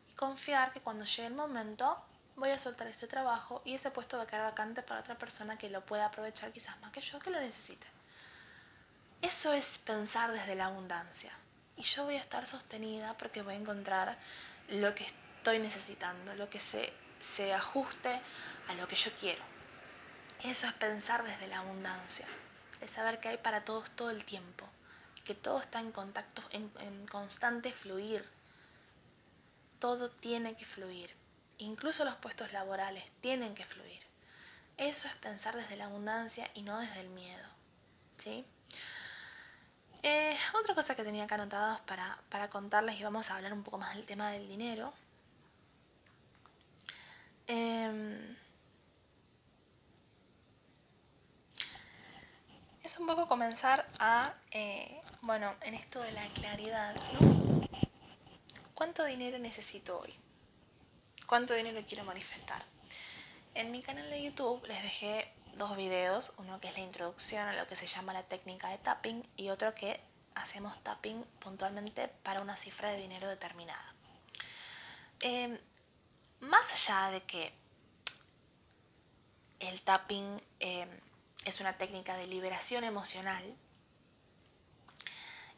Y confiar que cuando llegue el momento voy a soltar este trabajo y ese puesto va a quedar vacante para otra persona que lo pueda aprovechar quizás más que yo, que lo necesite. Eso es pensar desde la abundancia. Y yo voy a estar sostenida porque voy a encontrar lo que estoy necesitando, lo que se, se ajuste a lo que yo quiero. Eso es pensar desde la abundancia, es saber que hay para todos todo el tiempo que todo está en contacto, en, constante fluir. Todo tiene que fluir. Incluso los puestos laborales tienen que fluir. Eso es pensar desde la abundancia y no desde el miedo. ¿sí? Eh, otra cosa que tenía acá anotadas para, para, contarles y vamos a hablar un poco más del tema del dinero. Em, es un poco comenzar a eh, bueno, en esto de la claridad. ¿Cuánto dinero necesito hoy? ¿Cuánto dinero quiero manifestar? En mi canal de YouTube les dejé dos videos, uno que es la introducción a lo que se llama la técnica de tapping y otro que hacemos tapping puntualmente para una cifra de dinero determinada. Em, más allá de que el tapping em, es una técnica de liberación emocional,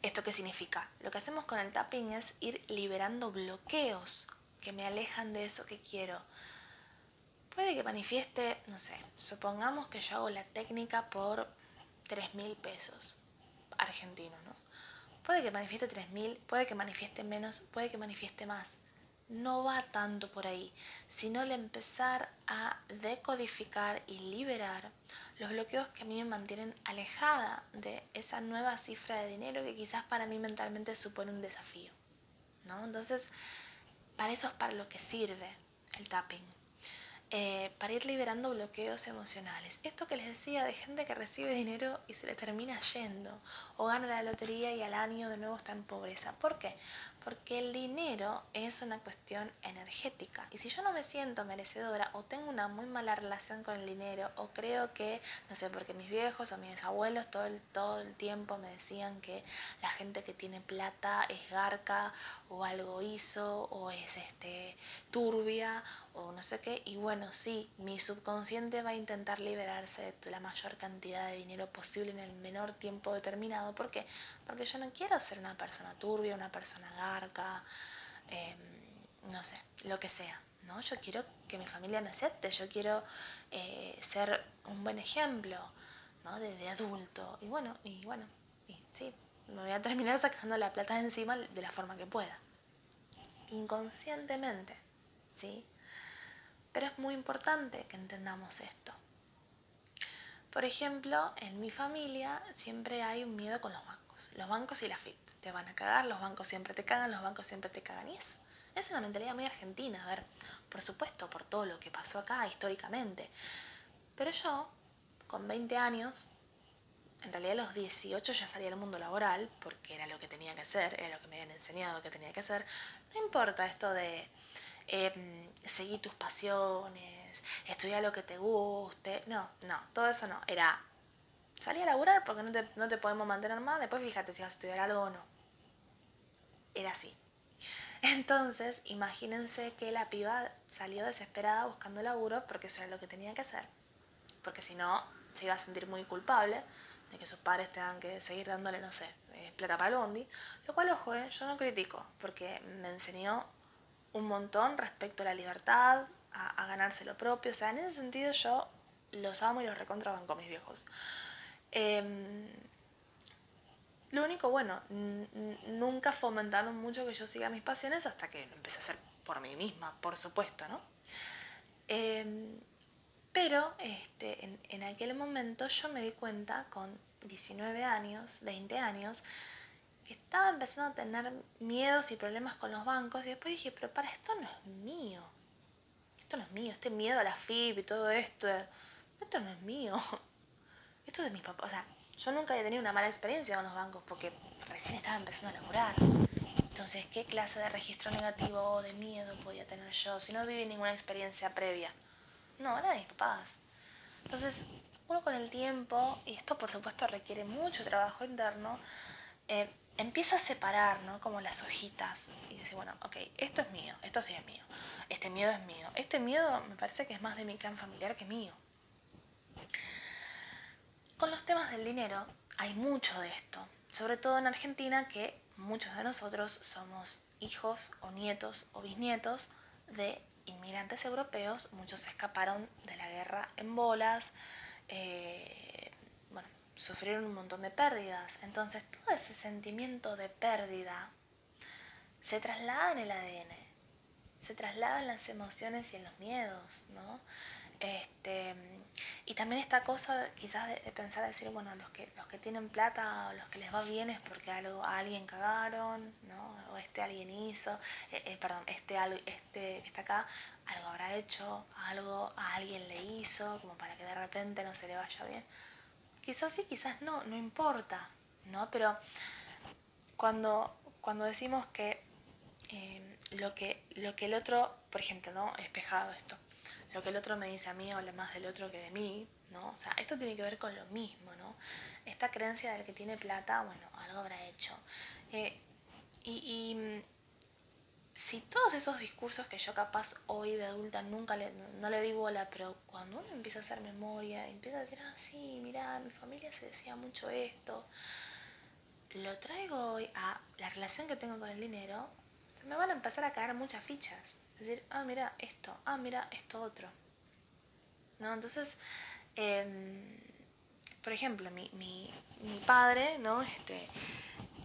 ¿Esto qué significa? Lo que hacemos con el tapping es ir liberando bloqueos que me alejan de eso que quiero. Puede que manifieste, no sé, supongamos que yo hago la técnica por 3 mil pesos argentinos, ¿no? Puede que manifieste 3 mil, puede que manifieste menos, puede que manifieste más. No va tanto por ahí, sino el empezar a decodificar y liberar los bloqueos que a mí me mantienen alejada de esa nueva cifra de dinero que quizás para mí mentalmente supone un desafío. ¿no? Entonces, para eso es para lo que sirve el tapping. Eh, para ir liberando bloqueos emocionales. Esto que les decía de gente que recibe dinero y se le termina yendo, o gana la lotería y al año de nuevo está en pobreza. ¿Por qué? Porque el dinero es una cuestión energética. Y si yo no me siento merecedora o tengo una muy mala relación con el dinero o creo que, no sé, porque mis viejos o mis abuelos todo el, todo el tiempo me decían que la gente que tiene plata es garca o algo hizo o es este turbia o no sé qué. Y bueno, sí, mi subconsciente va a intentar liberarse de la mayor cantidad de dinero posible en el menor tiempo determinado. ¿Por qué? Porque yo no quiero ser una persona turbia, una persona garca, em, no sé, lo que sea. ¿no? Yo quiero que mi familia me acepte, yo quiero eh, ser un buen ejemplo ¿no? de, adulto. Y bueno, y bueno, y sí, me voy a terminar sacando la plata de encima de la forma que pueda. Inconscientemente, ¿sí? Pero es muy importante que entendamos esto. Por ejemplo, en mi familia siempre hay un miedo con los bancos. Los bancos y la FIP. Te van a cagar, los bancos siempre te cagan, los bancos siempre te cagan. Y es, es una mentalidad muy argentina. A ver, por supuesto, por todo lo que pasó acá históricamente. Pero yo, con 20 años, en realidad a los 18 ya salí al mundo laboral, porque era lo que tenía que hacer, era lo que me habían enseñado que tenía que hacer. No importa esto de eh, seguir tus pasiones, estudiar lo que te guste. No, no, todo eso no. Era salir a laburar porque no te, no te podemos mantener más, después fíjate si vas a estudiar algo o no. Era así. Entonces, imagínense que la piba salió desesperada buscando laburo porque eso era lo que tenía que hacer. Porque si no, se iba a sentir muy culpable de que sus padres tengan que seguir dándole, no sé, eh, plata para el bondi. Lo cual, ojo, eh, yo no critico, porque me enseñó un montón respecto a la libertad, a, ganarse lo propio. O sea, en ese sentido yo los amo y los recontrabanco mis viejos. Em, lo único, bueno, nunca fomentaron mucho que yo siga mis pasiones hasta que empecé a hacer por mí misma, por supuesto, ¿no? Em, pero este, en, en, aquel momento yo me di cuenta, con 19 años, 20 años, que estaba empezando a tener miedos y problemas con los bancos y después dije, pero para esto no es mío. Esto no es mío, este miedo a la FIP y todo esto, esto no es mío. Esto es de mis papás. O sea, yo nunca había tenido una mala experiencia con los bancos porque recién estaba empezando a laburar. Entonces, ¿qué clase de registro negativo o de miedo podía tener yo si no viví ninguna experiencia previa? No, era de mis papás. Entonces, uno con el tiempo, y esto por supuesto requiere mucho trabajo interno, eh, empieza a separar, ¿no? Como las hojitas y dice, bueno, ok, esto es mío, esto sí es mío, este miedo es mío. Este miedo me parece que es más de mi clan familiar que mío. Con los temas del dinero hay mucho de esto, sobre todo en Argentina que muchos de nosotros somos hijos o nietos o bisnietos de inmigrantes europeos, muchos escaparon de la guerra en bolas, eh, bueno, sufrieron un montón de pérdidas, entonces todo ese sentimiento de pérdida se traslada en el ADN, se traslada en las emociones y en los miedos, ¿no? Este, y también esta cosa quizás de, pensar decir, bueno, los que, los que tienen plata o los que les va bien es porque algo, a alguien cagaron, ¿no? O este alguien hizo, eh, eh, perdón, este, este que está acá, algo habrá hecho, algo a alguien le hizo, como para que de repente no se le vaya bien. Quizás sí, quizás no, no importa, ¿no? Pero cuando, cuando decimos que, eh, lo que lo que el otro, por ejemplo, ¿no? Espejado esto lo que el otro me dice a mí habla más del otro que de mí, ¿no? O sea, esto tiene que ver con lo mismo, ¿no? Esta creencia del que tiene plata, bueno, algo habrá hecho. Eh, y, mm, si todos esos discursos que yo capaz hoy de adulta nunca le, no le di bola, pero cuando uno empieza a hacer memoria, empieza a decir, ah, sí, mira, mi familia se decía mucho esto, lo traigo hoy a la relación que tengo con el dinero, me van a empezar a caer muchas fichas decir, ah, mira esto, ah, mira esto otro. ¿No? Entonces, em, por ejemplo, mi, mi, mi, padre, ¿no? Este,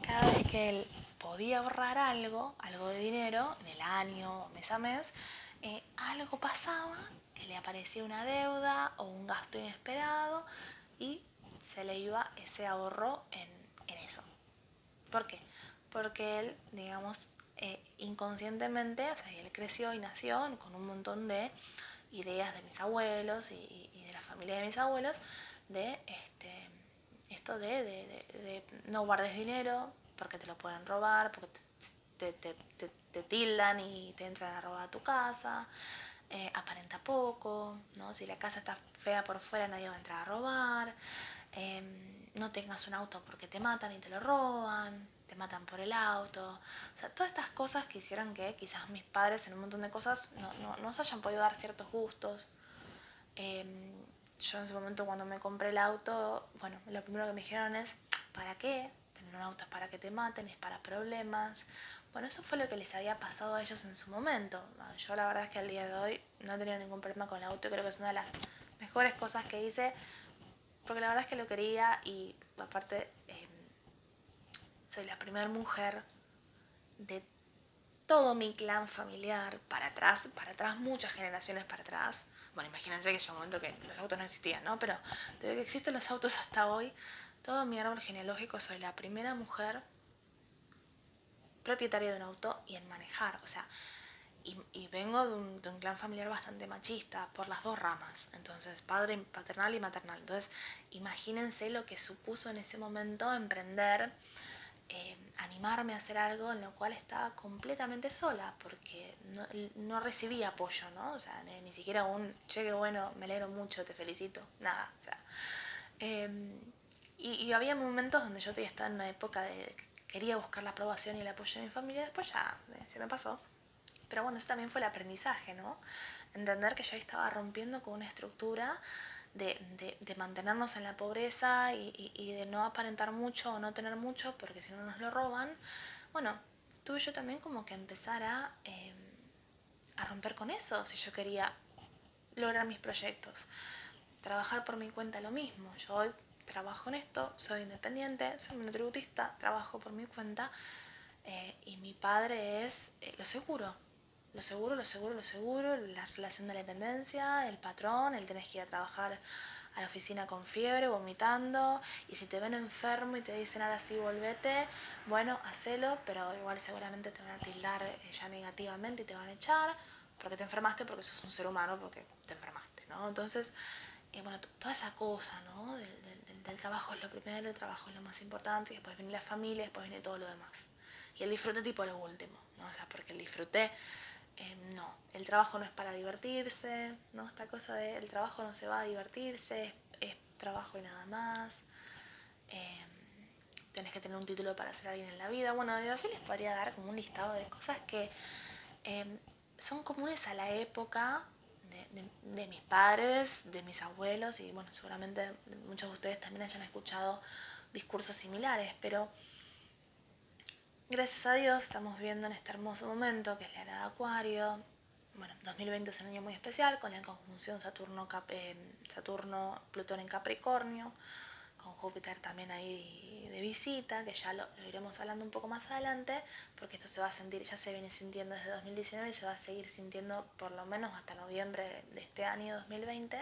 cada vez que él podía ahorrar algo, algo de dinero, en el año, mes a mes, eh, algo pasaba, que le aparecía una deuda o un gasto inesperado y se le iba ese ahorro en, en eso. ¿Por qué? Porque él, digamos, eh, inconscientemente, o sea, él creció y nació con un montón de ideas de mis abuelos y, de la familia de mis abuelos, de este, esto de, no guardes dinero porque te lo pueden robar, porque te, te, tildan y te entran a robar a tu casa, eh, aparenta poco, ¿no? si la casa está fea por fuera nadie va a entrar a robar, em, no tengas un auto porque te matan y te lo roban, te matan por el auto. O sea, todas estas cosas que hicieron que quizás mis padres en un montón de cosas no, no, no se hayan podido dar ciertos gustos. Em, yo en ese momento cuando me compré el auto, bueno, lo primero que me dijeron es, ¿para qué? Tener un auto es para que te maten, es para problemas. Bueno, eso fue lo que les había pasado a ellos en su momento. Yo la verdad es que al día de hoy no he tenido ningún problema con el auto, creo que es una de las mejores cosas que hice, porque la verdad es que lo quería y aparte soy la primera mujer de todo mi clan familiar para atrás, para atrás, muchas generaciones para atrás. Bueno, imagínense que llegó un momento que los autos no existían, ¿no? Pero desde que existen los autos hasta hoy, todo mi árbol genealógico soy la primera mujer propietaria de un auto y en manejar. O sea, y, vengo de un, clan familiar bastante machista por las dos ramas. Entonces, padre paternal y maternal. Entonces, imagínense lo que supuso en ese momento emprender, eh, animarme a hacer algo en lo cual estaba completamente sola, porque no, no recibía apoyo, ¿no? O sea, ni, siquiera un, che, qué bueno, me alegro mucho, te felicito, nada. O sea, em, y, había momentos donde yo todavía estaba en una época de quería buscar la aprobación y el apoyo de mi familia, después ya eh, se me pasó. Pero bueno, eso también fue el aprendizaje, ¿no? Entender que yo estaba rompiendo con una estructura de, de, mantenernos en la pobreza y, y, de no aparentar mucho o no tener mucho porque si no nos lo roban. Bueno, tuve yo también como que empezar a, em, a romper con eso si yo quería lograr mis proyectos. Trabajar por mi cuenta lo mismo. Yo hoy trabajo en esto, soy independiente, soy monotributista, trabajo por mi cuenta eh, y mi padre es eh, lo seguro. Lo seguro, lo seguro, lo seguro, la relación de la dependencia, el patrón, el tenés que ir a trabajar a la oficina con fiebre, vomitando, y si te ven enfermo y te dicen ahora sí volvete, bueno, hacelo, pero igual seguramente te van a tildar eh, ya negativamente y te van a echar, porque te enfermaste, porque sos un ser humano, porque te enfermaste, ¿no? Entonces, bueno, toda esa cosa, ¿no? Del, del, trabajo es lo primero, el trabajo es lo más importante, y después viene la familia, después viene todo lo demás. Y el disfrute tipo lo último, ¿no? O sea, porque el disfrute, eh, no, el trabajo no es para divertirse, ¿no? Esta cosa de el trabajo no se va a divertirse, es, trabajo y nada más. Eh, tenés que tener un título para ser alguien en la vida. Bueno, así les podría dar como un listado de cosas que eh, son comunes a la época de, mis padres, de mis abuelos y bueno, seguramente muchos de ustedes también hayan escuchado discursos similares, pero gracias a Dios estamos viviendo en este hermoso momento que es la era de Acuario. Bueno, 2020 es un año muy especial con la conjunción Saturno, eh, en Capricornio, con Júpiter también ahí de visita, que ya lo, iremos hablando un poco más adelante, porque esto se va a sentir, ya se viene sintiendo desde 2019 y se va a seguir sintiendo por lo menos hasta noviembre de este año 2020.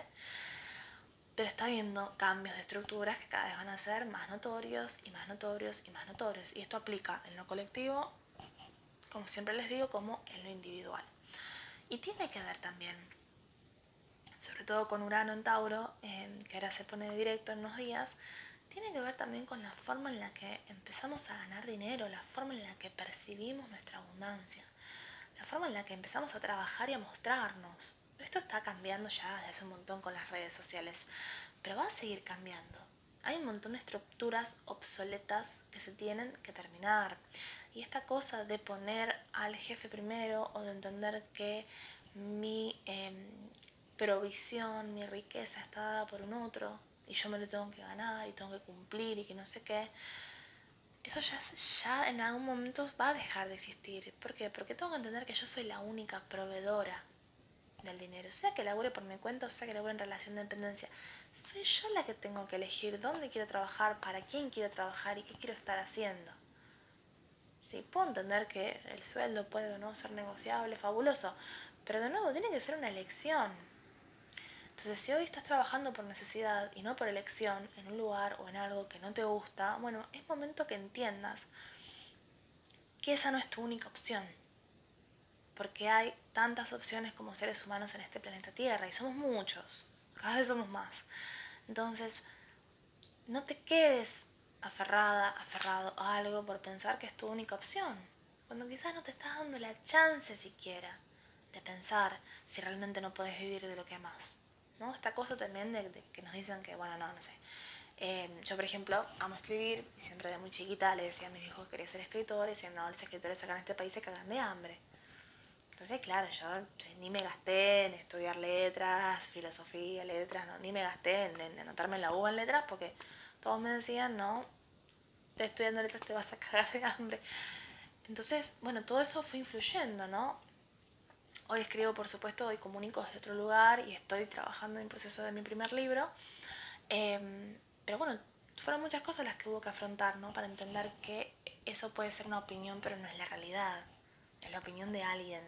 Pero está habiendo cambios de estructuras que cada vez van a ser más notorios y más notorios y más notorios. Y esto aplica en lo colectivo, como siempre les digo, como en lo individual. Y tiene que ver también sobre todo con Urano en Tauro, que ahora se pone directo en unos días, tiene que ver también con la forma en la que empezamos a ganar dinero, la forma en la que percibimos nuestra abundancia, la forma en la que empezamos a trabajar y a mostrarnos. Esto está cambiando ya desde hace un montón con las redes sociales, pero va a seguir cambiando. Hay un montón de estructuras obsoletas que se tienen que terminar. Y esta cosa de poner al jefe primero o de entender que mi em, provisión, mi riqueza está dada por un otro y yo me lo tengo que ganar y tengo que cumplir y que no sé qué, eso ya, ya en algún momento va a dejar de existir. ¿Por qué? Porque tengo que entender que yo soy la única proveedora del dinero, sea que labure por mi cuenta o sea que labure en relación de dependencia. Soy yo la que tengo que elegir dónde quiero trabajar, para quién quiero trabajar y qué quiero estar haciendo. Sí, puedo entender que el sueldo puede o no ser negociable, fabuloso, pero de nuevo tiene que ser una elección. Entonces, si hoy estás trabajando por necesidad y no por elección en un lugar o en algo que no te gusta, bueno, es momento que entiendas que esa no es tu única opción. Porque hay tantas opciones como seres humanos en este planeta Tierra y somos muchos, cada vez somos más. Entonces, no te quedes aferrada, aferrado a algo por pensar que es tu única opción, cuando quizás no te estás dando la chance siquiera de pensar si realmente no puedes vivir de lo que amas. ¿no? Esta cosa también de, que nos dicen que, bueno, no, no sé. Em, yo, por ejemplo, amo escribir y siempre de muy chiquita le decía a mis hijos que quería ser escritor y decían, no, los escritores acá en este país se cagan de hambre. Entonces, claro, yo ni me gasté en estudiar letras, filosofía, letras, no, ni me gasté en, anotarme en la U en letras porque todos me decían, no, estudiando letras te vas a cagar de hambre. Entonces, bueno, todo eso fue influyendo, ¿no? Hoy escribo, por supuesto, hoy comunico desde otro lugar y estoy trabajando en el proceso de mi primer libro. Em, pero bueno, fueron muchas cosas las que hubo que afrontar, ¿no? Para entender que eso puede ser una opinión, pero no es la realidad. Es la opinión de alguien,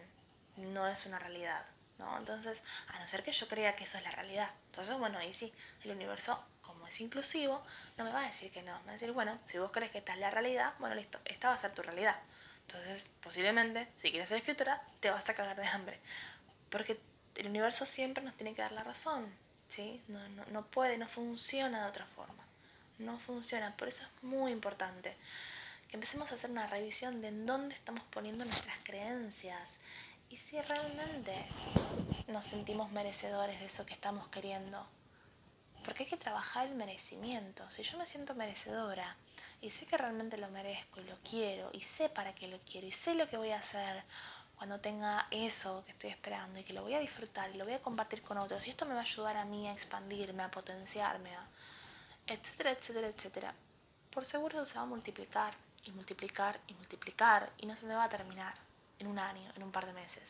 no es una realidad, ¿no? Entonces, a no ser que yo crea que eso es la realidad. Entonces, bueno, ahí sí, el universo, como es inclusivo, no me va a decir que no. Me va a decir, bueno, si vos crees que esta es la realidad, bueno, listo, esta va a ser tu realidad. Entonces, posiblemente, si quieres ser escritora, te vas a cagar de hambre. Porque el universo siempre nos tiene que dar la razón, ¿sí? No, no, no puede, no funciona de otra forma no funciona. Por eso es muy importante que empecemos a hacer una revisión de en dónde estamos poniendo nuestras creencias y si realmente nos sentimos merecedores de eso que estamos queriendo. Porque hay que trabajar el merecimiento. Si yo me siento merecedora y sé que realmente lo merezco y lo quiero y sé para qué lo quiero y sé lo que voy a hacer cuando tenga eso que estoy esperando y que lo voy a disfrutar y lo voy a compartir con otros y esto me va a ayudar a mí a expandirme, a potenciarme, a, etcétera, etcétera, etcétera, por seguro se va a multiplicar y multiplicar y multiplicar y no se me va a terminar en un año, en un par de meses.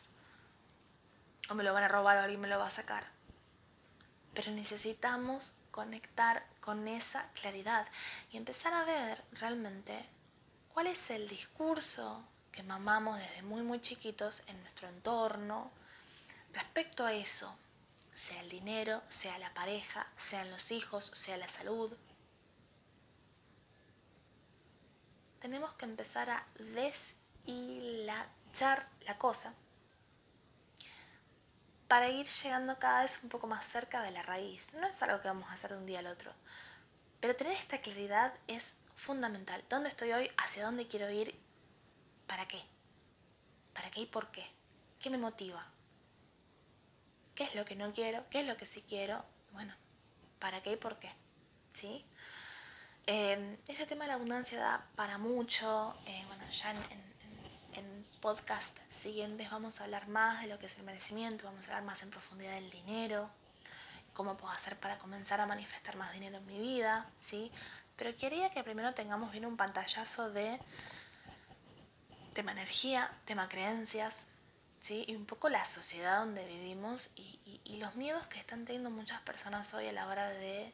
O me lo van a robar o alguien me lo va a sacar. Pero necesitamos conectar con esa claridad y empezar a ver realmente cuál es el discurso que mamamos desde muy muy chiquitos en nuestro entorno respecto a eso sea el dinero, sea la pareja, sean los hijos, sea la salud. Tenemos que empezar a la cosa para ir llegando cada vez un poco más cerca de la raíz. No es algo que vamos a hacer de un día al otro, pero tener esta claridad es fundamental. ¿Dónde estoy hoy? ¿Hacia dónde quiero ir? ¿Para qué? ¿Para qué y por qué? ¿Qué me motiva? qué es lo que no quiero, qué es lo que sí quiero, bueno, para qué y por qué, ¿sí? Ese tema de la abundancia da para mucho, eh, bueno, ya en, en, podcast siguientes vamos a hablar más de lo que es el merecimiento, vamos a hablar más en profundidad del dinero, cómo puedo hacer para comenzar a manifestar más dinero en mi vida, ¿sí? Pero quería que primero tengamos bien un pantallazo de tema energía, tema creencias, y un poco la sociedad donde vivimos y, los miedos que están teniendo muchas personas hoy a la hora de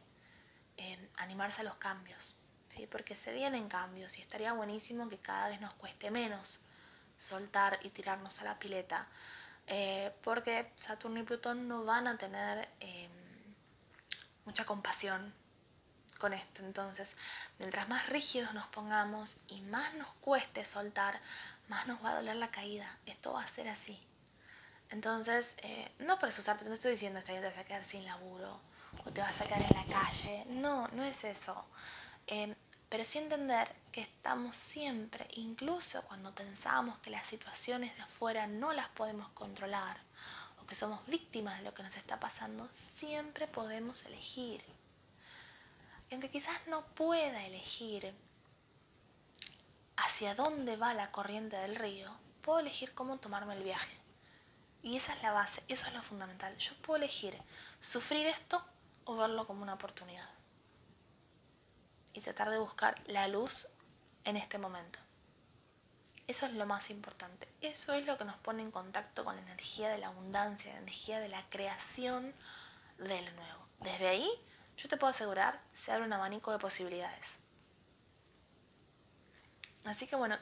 eh, animarse a los cambios, ¿sí? porque se vienen cambios y estaría buenísimo que cada vez nos cueste menos soltar y tirarnos a la pileta, eh, porque Saturno y Plutón no van a tener eh, mucha compasión con esto. Entonces, mientras más rígidos nos pongamos y más nos cueste soltar, más nos va a doler la caída. Esto va a ser así. Entonces, eh, no por asusarte, no estoy diciendo que te vas a quedar sin laburo o te vas a quedar en la calle. No, no es eso. Eh, pero sí entender que estamos siempre, incluso cuando pensamos que las situaciones de afuera no las podemos controlar o que somos víctimas de lo que nos está pasando, siempre podemos elegir. Y aunque quizás no pueda elegir hacia dónde va la corriente del río, puedo elegir cómo tomarme el viaje. Y esa es la base, eso es lo fundamental. Yo puedo elegir sufrir esto o verlo como una oportunidad. Y tratar de buscar la luz en este momento. Eso es lo más importante. Eso es lo que nos pone en contacto con la energía de la abundancia, la energía de la creación de lo nuevo. Desde ahí, yo te puedo asegurar, se abre un abanico de posibilidades. Así que bueno,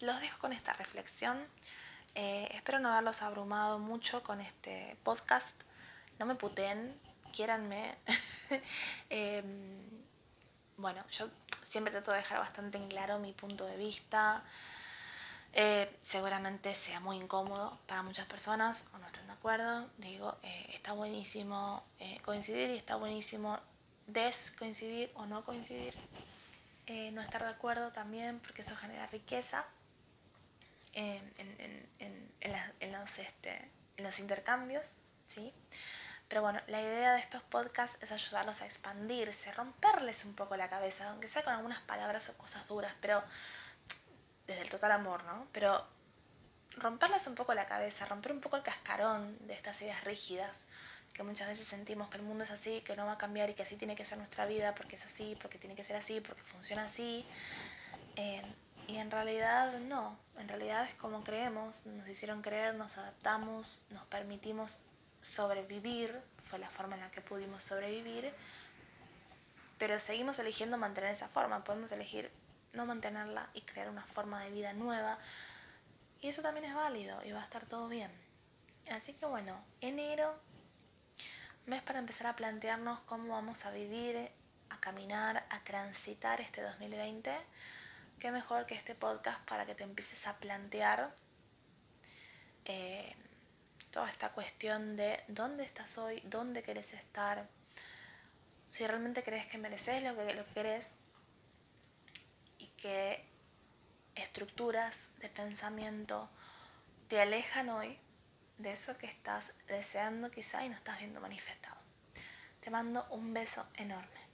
los dejo con esta reflexión. Eh, espero no haberlos abrumado mucho con este podcast. No me puten, quiéranme. Em, bueno, yo siempre trato de dejar bastante en claro mi punto de vista. Eh, seguramente sea muy incómodo para muchas personas o no estén de acuerdo. Digo, eh, está buenísimo coincidir y está buenísimo descoincidir o no coincidir. Eh, no estar de acuerdo también, porque eso genera riqueza en, los, este, en los intercambios, ¿sí? Pero bueno, la idea de estos podcasts es ayudarlos a expandirse, romperles un poco la cabeza, aunque sea con algunas palabras o cosas duras, pero desde el total amor, ¿no? Pero romperles un poco la cabeza, romper un poco el cascarón de estas ideas rígidas que muchas veces sentimos que el mundo es así, que no va a cambiar y que así tiene que ser nuestra vida porque es así, porque tiene que ser así, porque funciona así. Eh, Y en realidad no, en realidad es como creemos, nos hicieron creer, nos adaptamos, nos permitimos sobrevivir, fue la forma en la que pudimos sobrevivir, pero seguimos eligiendo mantener esa forma, podemos elegir no mantenerla y crear una forma de vida nueva, y eso también es válido y va a estar todo bien. Así que bueno, enero, mes para empezar a plantearnos cómo vamos a vivir, a caminar, a transitar este 2020 qué mejor que este podcast para que te empieces a plantear eh, toda esta cuestión de dónde estás hoy, dónde querés estar, si realmente crees que mereces lo que, lo que querés y qué estructuras de pensamiento te alejan hoy de eso que estás deseando quizá y no estás viendo manifestado. Te mando un beso enorme.